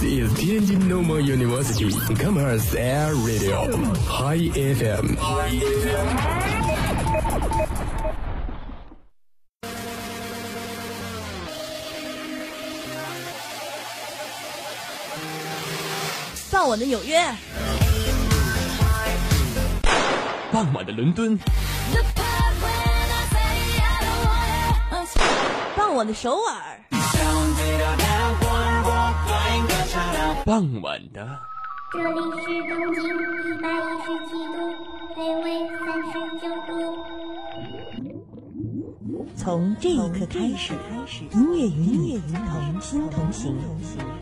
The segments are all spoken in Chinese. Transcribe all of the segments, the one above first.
This is Tianjin Normal University Commerce Air Radio High FM。傍晚的纽约，傍晚的伦敦，傍晚的首尔，傍晚的这里是东经一百一十七度，北纬三十九度。从这一刻开始，音乐与你同心同行，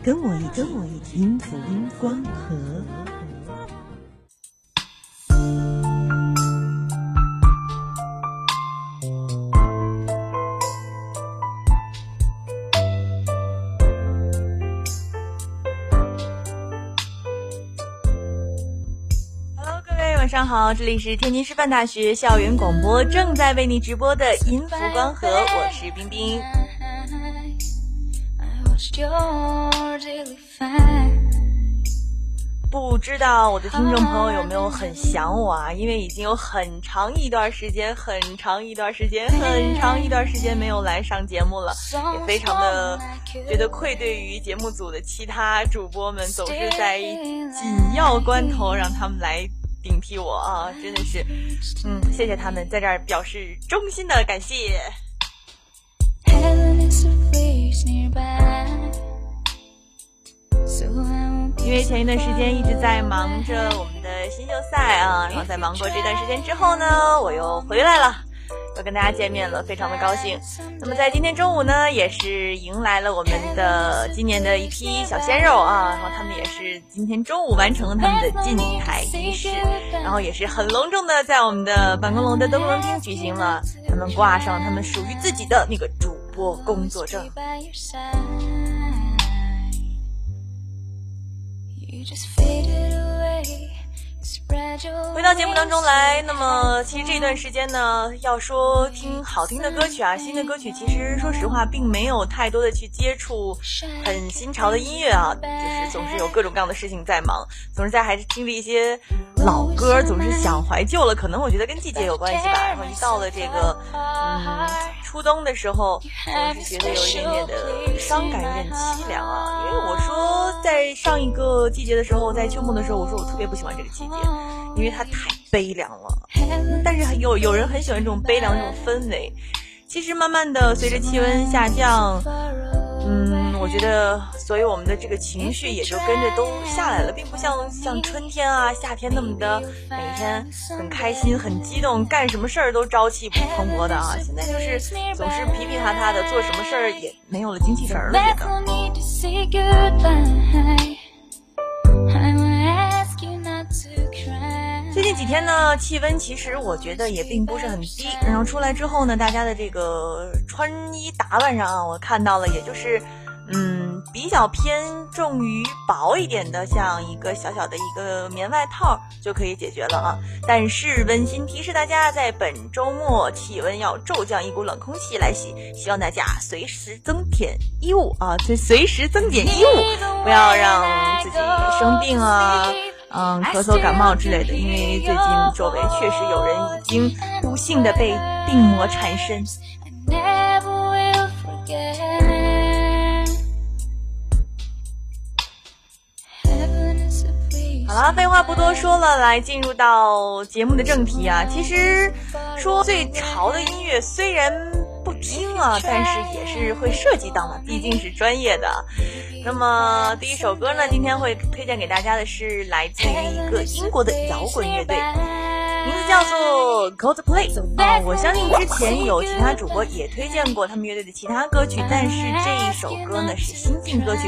跟我一起，跟我一起，音符光和。上好，这里是天津师范大学校园广播，正在为你直播的音符光合，我是冰冰。不知道我的听众朋友有没有很想我啊？因为已经有很长一段时间、很长一段时间、很长一段时间没有来上节目了，也非常的觉得愧对于节目组的其他主播们，总是在紧要关头让他们来顶替我啊！真的是，嗯，谢谢他们，在这儿表示衷心的感谢。因为前一段时间一直在忙着我们的新秀赛啊，然后在忙过这段时间之后呢，我又回来了，又跟大家见面了，非常的高兴。那么在今天中午呢，也是迎来了我们的今年的一批小鲜肉啊，然后他们也是今天中午完成了他们的进台仪式，然后也是很隆重的在我们的办公楼的灯光厅举行了，他们挂上他们属于自己的那个主播工作证。you just faded 回到节目当中来，那么其实这段时间呢，要说听好听的歌曲啊，新的歌曲，其实说实话，并没有太多的去接触很新潮的音乐啊，就是总是有各种各样的事情在忙，总是在还是听着一些老歌，总是想怀旧了。可能我觉得跟季节有关系吧。然后一到了这个嗯初冬的时候，我是觉得有一点点的伤感，有点凄凉啊。因为我说在上一个季节的时候，在秋末的时候，我说我特别不喜欢这个季节。因为它太悲凉了，但是有有人很喜欢这种悲凉这种氛围。其实慢慢的随着气温下降，嗯，我觉得所以我们的这个情绪也就跟着都下来了，并不像像春天啊、夏天那么的每天很开心、很激动，干什么事儿都朝气蓬勃的啊。现在就是总是疲疲沓沓的，做什么事儿也没有了精气神了，觉得。最近几天呢，气温其实我觉得也并不是很低。然后出来之后呢，大家的这个穿衣打扮上啊，我看到了，也就是嗯比较偏重于薄一点的，像一个小小的一个棉外套就可以解决了啊。但是温馨提示大家，在本周末气温要骤降，一股冷空气来袭，希望大家随时增添衣物啊，随随时增减衣物，不要让自己生病啊。嗯，咳嗽、感冒之类的，因为最近周围确实有人已经不幸的被病魔缠身。never will forget 好了，废话不多说了，来进入到节目的正题啊。其实说最潮的音乐，虽然听啊，但是也是会涉及到嘛，毕竟是专业的。那么第一首歌呢，今天会推荐给大家的是来自于一个英国的摇滚乐队，名字叫做 Coldplay。啊，我相信之前有其他主播也推荐过他们乐队的其他歌曲，但是这一首歌呢是新晋歌曲，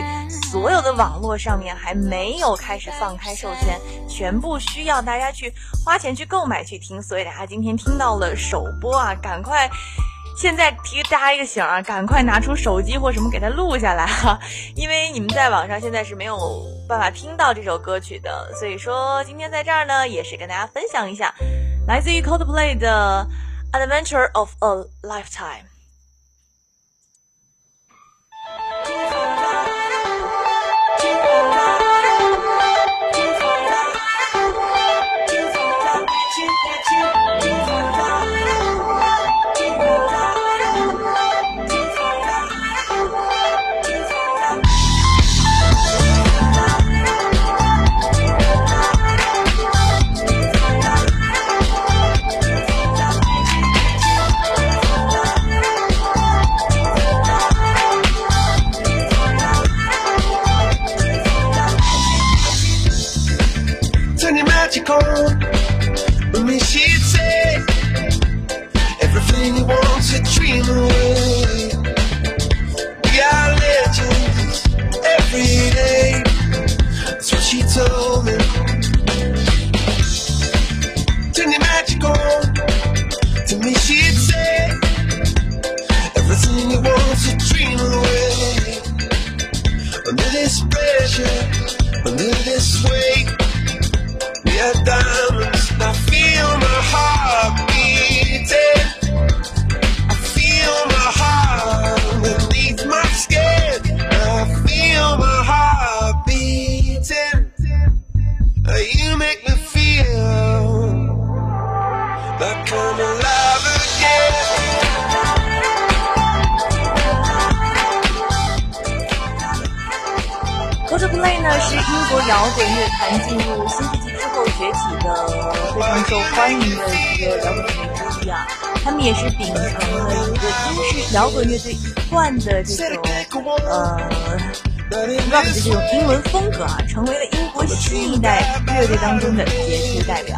所有的网络上面还没有开始放开授权，全部需要大家去花钱去购买去听，所以大家今天听到了首播啊，赶快。现在提大家一个醒啊，赶快拿出手机或什么给它录下来哈，因为你们在网上现在是没有办法听到这首歌曲的，所以说今天在这儿呢，也是跟大家分享一下，来自于 Coldplay 的《Adventure of a Lifetime》。们也是秉承了一个英式摇滚乐队一贯的这种呃 rock 的这种英文风格啊，成为了英国新一代乐队当中的杰出代表。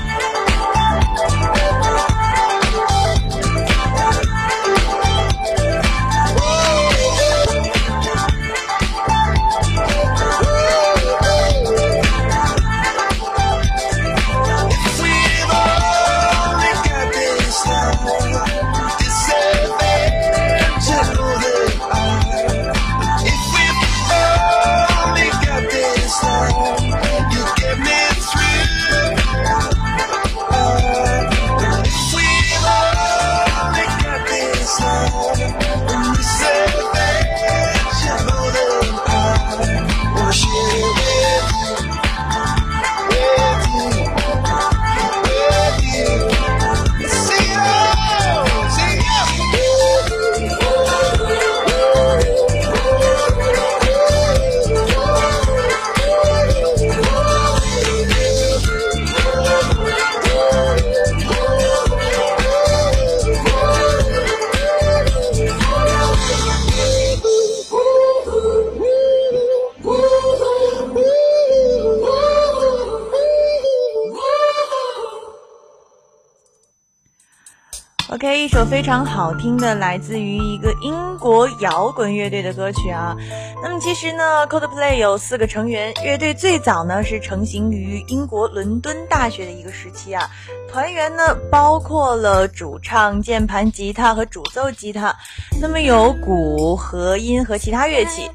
一首非常好听的，来自于一个英国摇滚乐队的歌曲啊。那么其实呢，Coldplay 有四个成员，乐队最早呢是成型于英国伦敦大学的一个时期啊。团员呢包括了主唱、键盘、吉他和主奏吉他，那么有鼓、和音和其他乐器。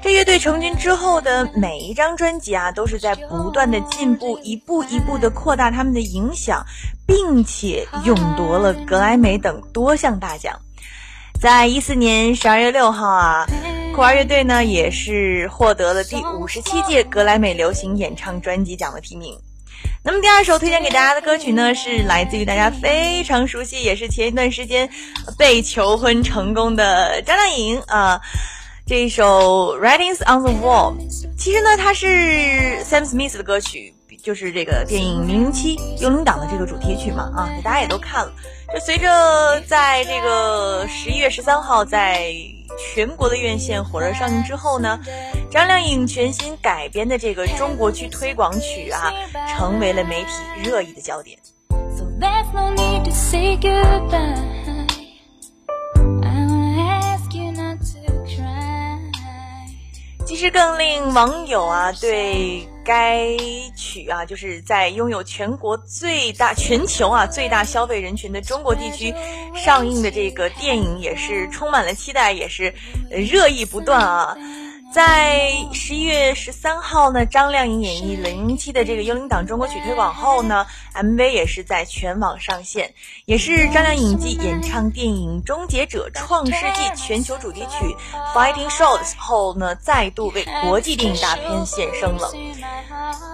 这乐队成军之后的每一张专辑啊，都是在不断的进步，一步一步的扩大他们的影响，并且勇夺了格莱美等多项大奖。在一四年十二月六号啊，酷儿乐队呢也是获得了第五十七届格莱美流行演唱专辑奖的提名。那么第二首推荐给大家的歌曲呢，是来自于大家非常熟悉，也是前一段时间被求婚成功的张靓颖啊。这一首《Writings on the Wall》，其实呢，它是 Sam Smith 的歌曲，就是这个电影《零零七：幽灵党》的这个主题曲嘛，啊，大家也都看了。就随着在这个十一月十三号在全国的院线火热上映之后呢，张靓颖全新改编的这个中国区推广曲啊，成为了媒体热议的焦点。So that's no need to say goodbye 更令网友啊对该曲啊，就是在拥有全国最大、全球啊最大消费人群的中国地区上映的这个电影，也是充满了期待，也是热议不断啊。在十一月十三号呢，张靓颖演绎零零七的这个《幽灵党》中国曲推广后呢，MV 也是在全网上线，也是张靓颖继演唱电影《终结者：创世纪》全球主题曲《Fighting Shorts》后呢，再度为国际电影大片献声了。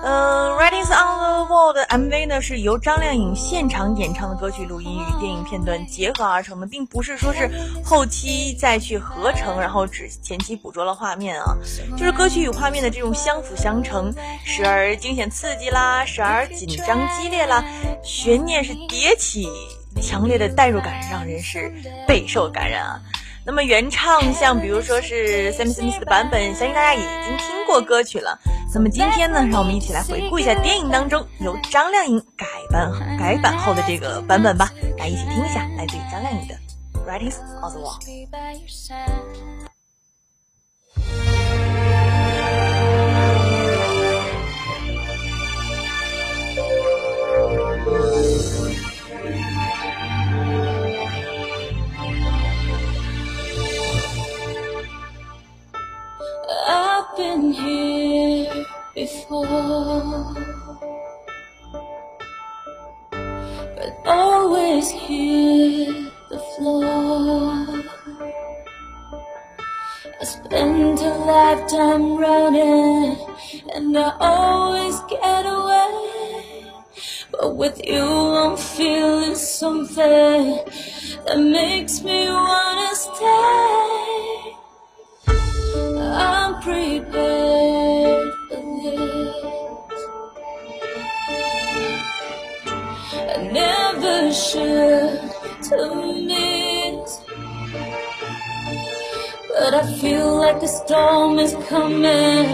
嗯，《Writings on the Wall》的 MV 呢，是由张靓颖现场演唱的歌曲录音与电影片段结合而成的，并不是说是后期再去合成，然后只前期捕捉了画面啊，就是歌曲与画面的这种相辅相成，时而惊险刺激啦，时而紧张激烈啦，悬念是迭起，强烈的代入感让人是备受感染啊。那么原唱像比如说是 Sam Smith 的版本，相信大家已经听过歌曲了。那么今天呢，让我们一起来回顾一下电影当中由张靓颖改版改版后的这个版本吧，来一起听一下来自于张靓颖的《Writings on the Wall》。Been here before, but always hit the floor. I spent a lifetime running, and I always get away. But with you, I'm feeling something that makes me wanna stay. Prepared for this. I never should to miss. But I feel like a storm is coming.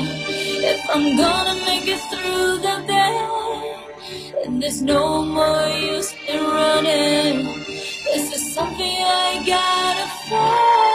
If I'm gonna make it through the day, and there's no more use in running. This is something I gotta face.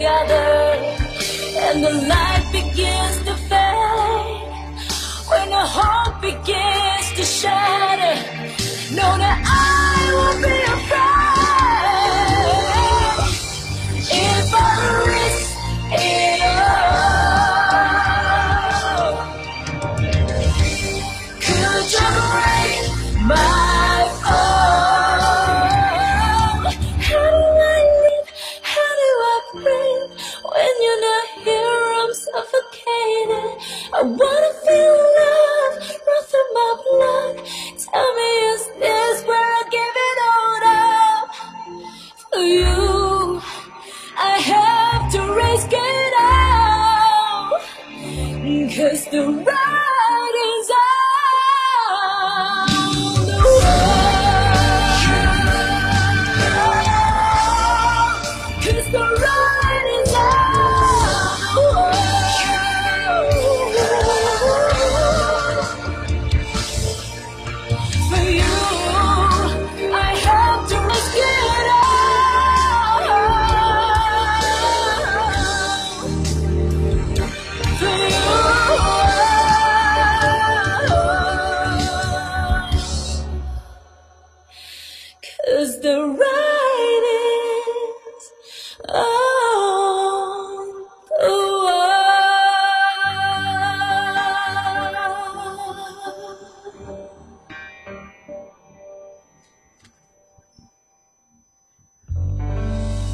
Begin to gather and the light begins to fade. When the hope begins to shatter. Know that Cause the writing's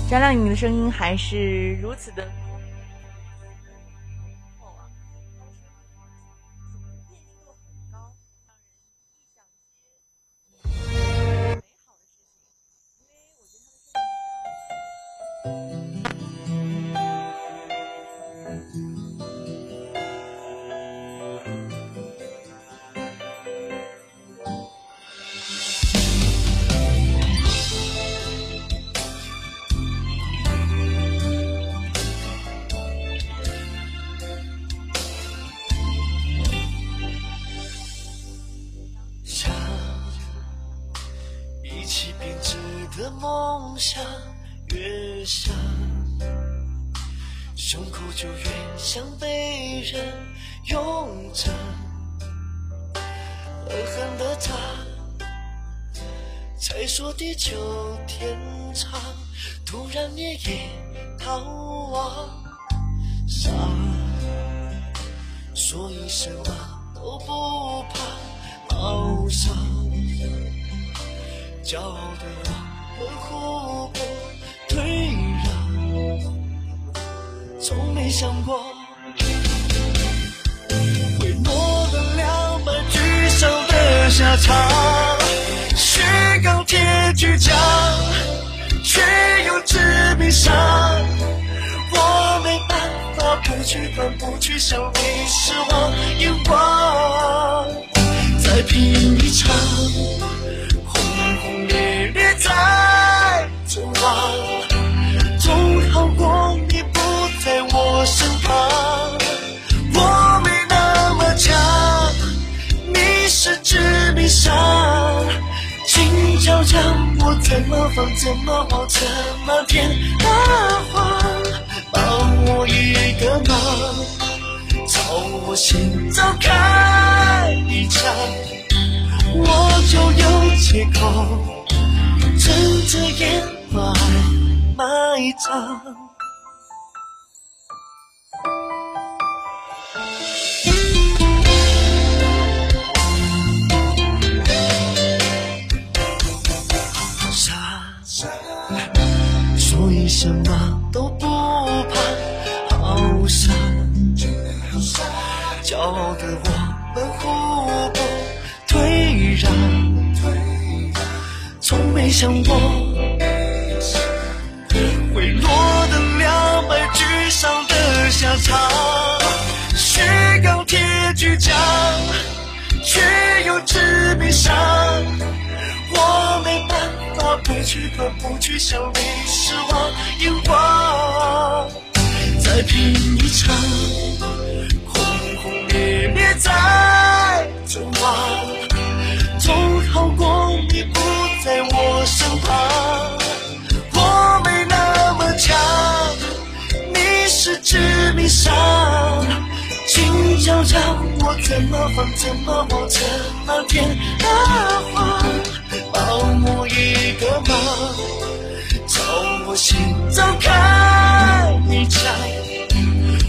张靓颖的声音还是如此的人拥着，狠狠的他，才说地久天长，突然你也逃亡，傻，说一声我，都不怕，好伤，骄傲的我们互不退让，从没想过。下场。钢铁倔强，却又致命伤。我没办法不去管，不去想你是我，眼光再拼一场，怎么放，怎么抱，怎么甜的谎？帮我一个忙，朝我心脏开一枪，我就有借口趁着眼埋埋葬。骄傲的我们互不退让，从没想过会落得两败俱伤的下场。是钢铁倔强，却又致命伤。我没办法不去管，不去想你失望，眼光再拼一场，烈烈再走完，总好过你不在我身旁。我没那么强，你是致命伤，静悄悄，我怎么放，怎么忘，怎么骗大谎。帮我一个忙，朝我心脏开一枪，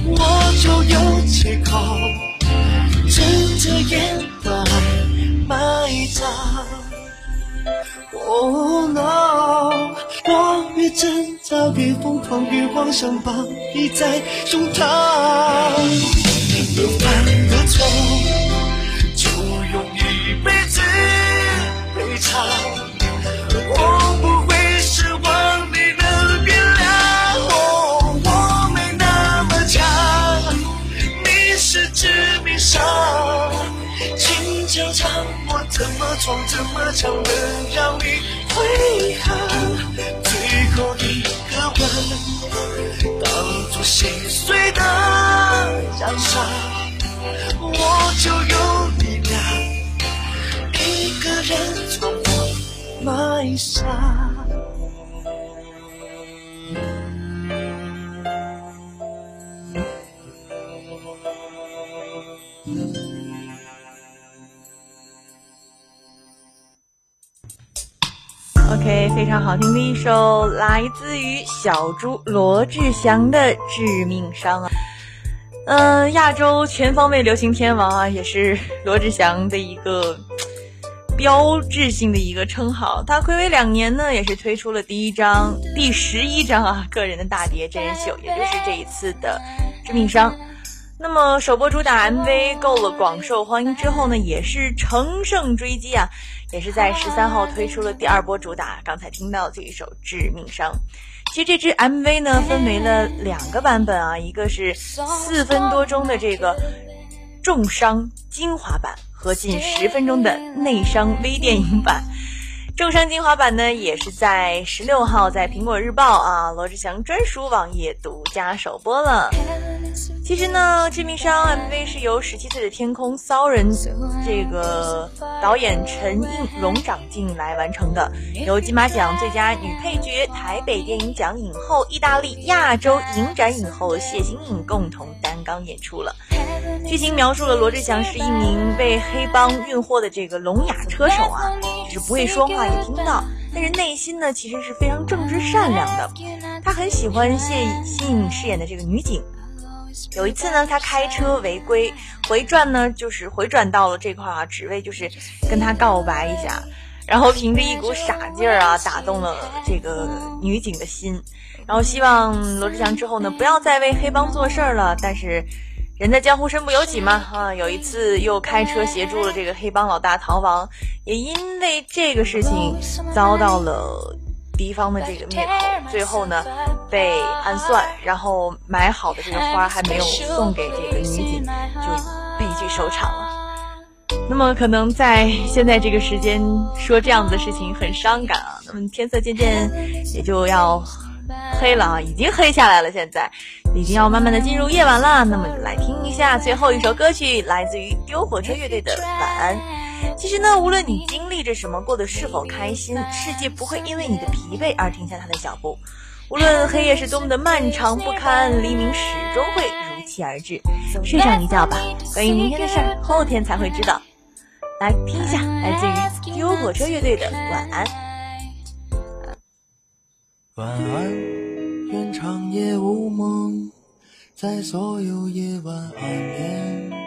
我就有借口睁着眼埋埋葬。Oh no，我越挣扎越疯狂，越妄想把你在胸膛。能犯的错，就用一辈子。我闯，这么长，能让你悔恨？最后一个吻，当作心碎的奖赏，我就有力量。一个人从我埋下。非常好听的一首，来自于小猪罗志祥的《致命伤》啊。嗯，亚洲全方位流行天王啊，也是罗志祥的一个。标志性的一个称号。他暌违两年呢，也是推出了第一张、第十一张啊个人的大碟真人秀，也就是这一次的《致命伤》。那么首播主打 MV 够了广受欢迎之后呢，也是乘胜追击啊，也是在十三号推出了第二波主打，刚才听到这一首《致命伤》。其实这支 MV 呢分为了两个版本啊，一个是四分多钟的这个重伤精华版和近十分钟的内伤微电影版。重伤精华版呢，也是在十六号在苹果日报啊罗志祥专属网页独家首播了。其实呢，《致命伤》MV 是由十七岁的天空骚人这个导演陈映龙长进来完成的，由金马奖最佳女配角、台北电影奖影后、意大利亚洲影展影后谢欣颖共同担纲演出了。剧情描述了罗志祥是一名被黑帮运货的这个聋哑车手啊，就是不会说话也听不到，但是内心呢其实是非常正直善良的。他很喜欢谢欣颖饰演的这个女警。有一次呢，他开车违规回转呢，就是回转到了这块啊，只为就是跟他告白一下，然后凭着一股傻劲儿啊，打动了这个女警的心，然后希望罗志祥之后呢，不要再为黑帮做事儿了。但是人在江湖身不由己嘛，啊，有一次又开车协助了这个黑帮老大逃亡，也因为这个事情遭到了。敌方的这个灭口，最后呢被暗算，然后买好的这个花还没有送给这个女警，就悲剧收场了。那么可能在现在这个时间说这样子的事情很伤感啊。那么天色渐渐也就要黑了啊，已经黑下来了，现在已经要慢慢的进入夜晚了。那么来听一下最后一首歌曲，来自于丢火车乐队的《晚安》。其实呢，无论你经历着什么，过得是否开心，世界不会因为你的疲惫而停下它的脚步。无论黑夜是多么的漫长不堪，黎明始终会如期而至。睡上一觉吧，关于明天的事儿，后天才会知道。来听一下，来自于丢火车乐队的《晚安》。晚安，愿长夜无梦，在所有夜晚安眠。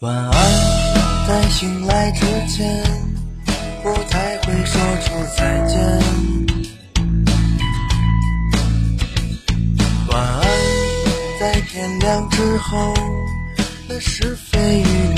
晚安，在醒来之前，不太会说出再见。晚安，在天亮之后，那是非与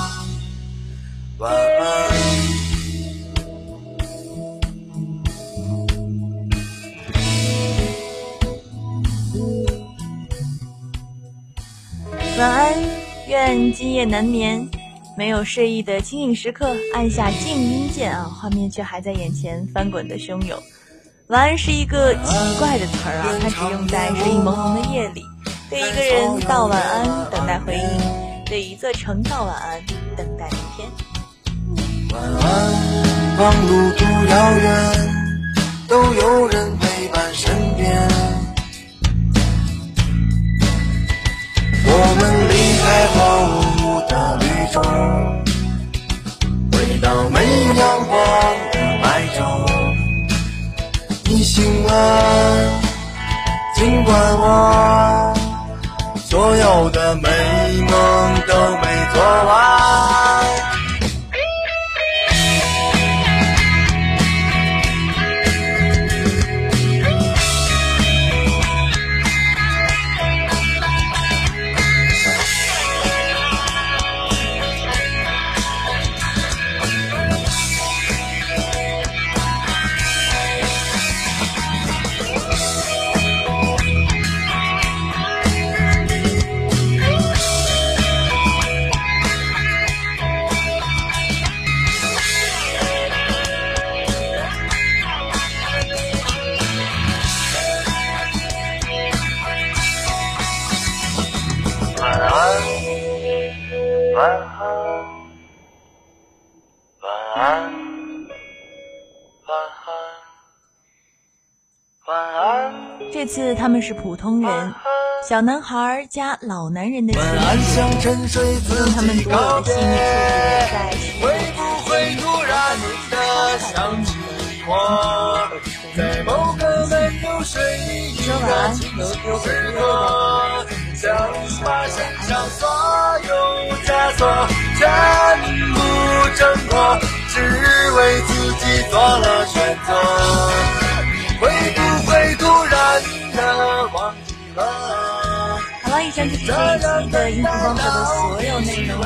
晚安。晚安，愿今夜难眠。没有睡意的清醒时刻，按下静音键啊，画面却还在眼前翻滚的汹涌。晚安是一个奇怪的词儿啊，它只用在睡意朦胧的夜里，对一个人道晚安，等待回应；对一座城道晚安，等待明天。晚安，忙路途遥远，都有人陪伴身边。我们离开荒芜的绿洲，回到没阳光的白昼。你醒来，尽管我所有的美梦都没做完。他们是普通人，小男孩加老男人的晚安，气像沉睡自用他们独有的细腻处理在其会不会突然的想起我，在某个没有睡意的清醒时刻，想把身上所有枷锁全部挣脱，只为自己做了选择。好了，以上就是这一期的音符光合的所有内容了。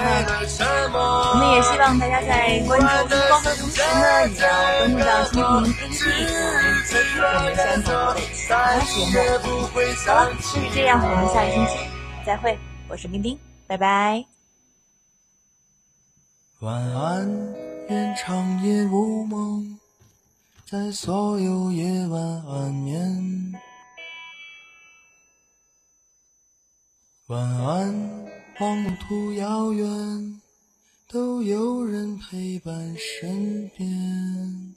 我们也希望大家在关注音符光合的同时呢，也要关注到蜻蜓 APP 我们相同的其他节目。好了，就是这样，我们下个星期再会。我是冰冰，拜拜。晚安，愿长夜无梦，在所有夜晚安眠。晚安，黄土遥远，都有人陪伴身边。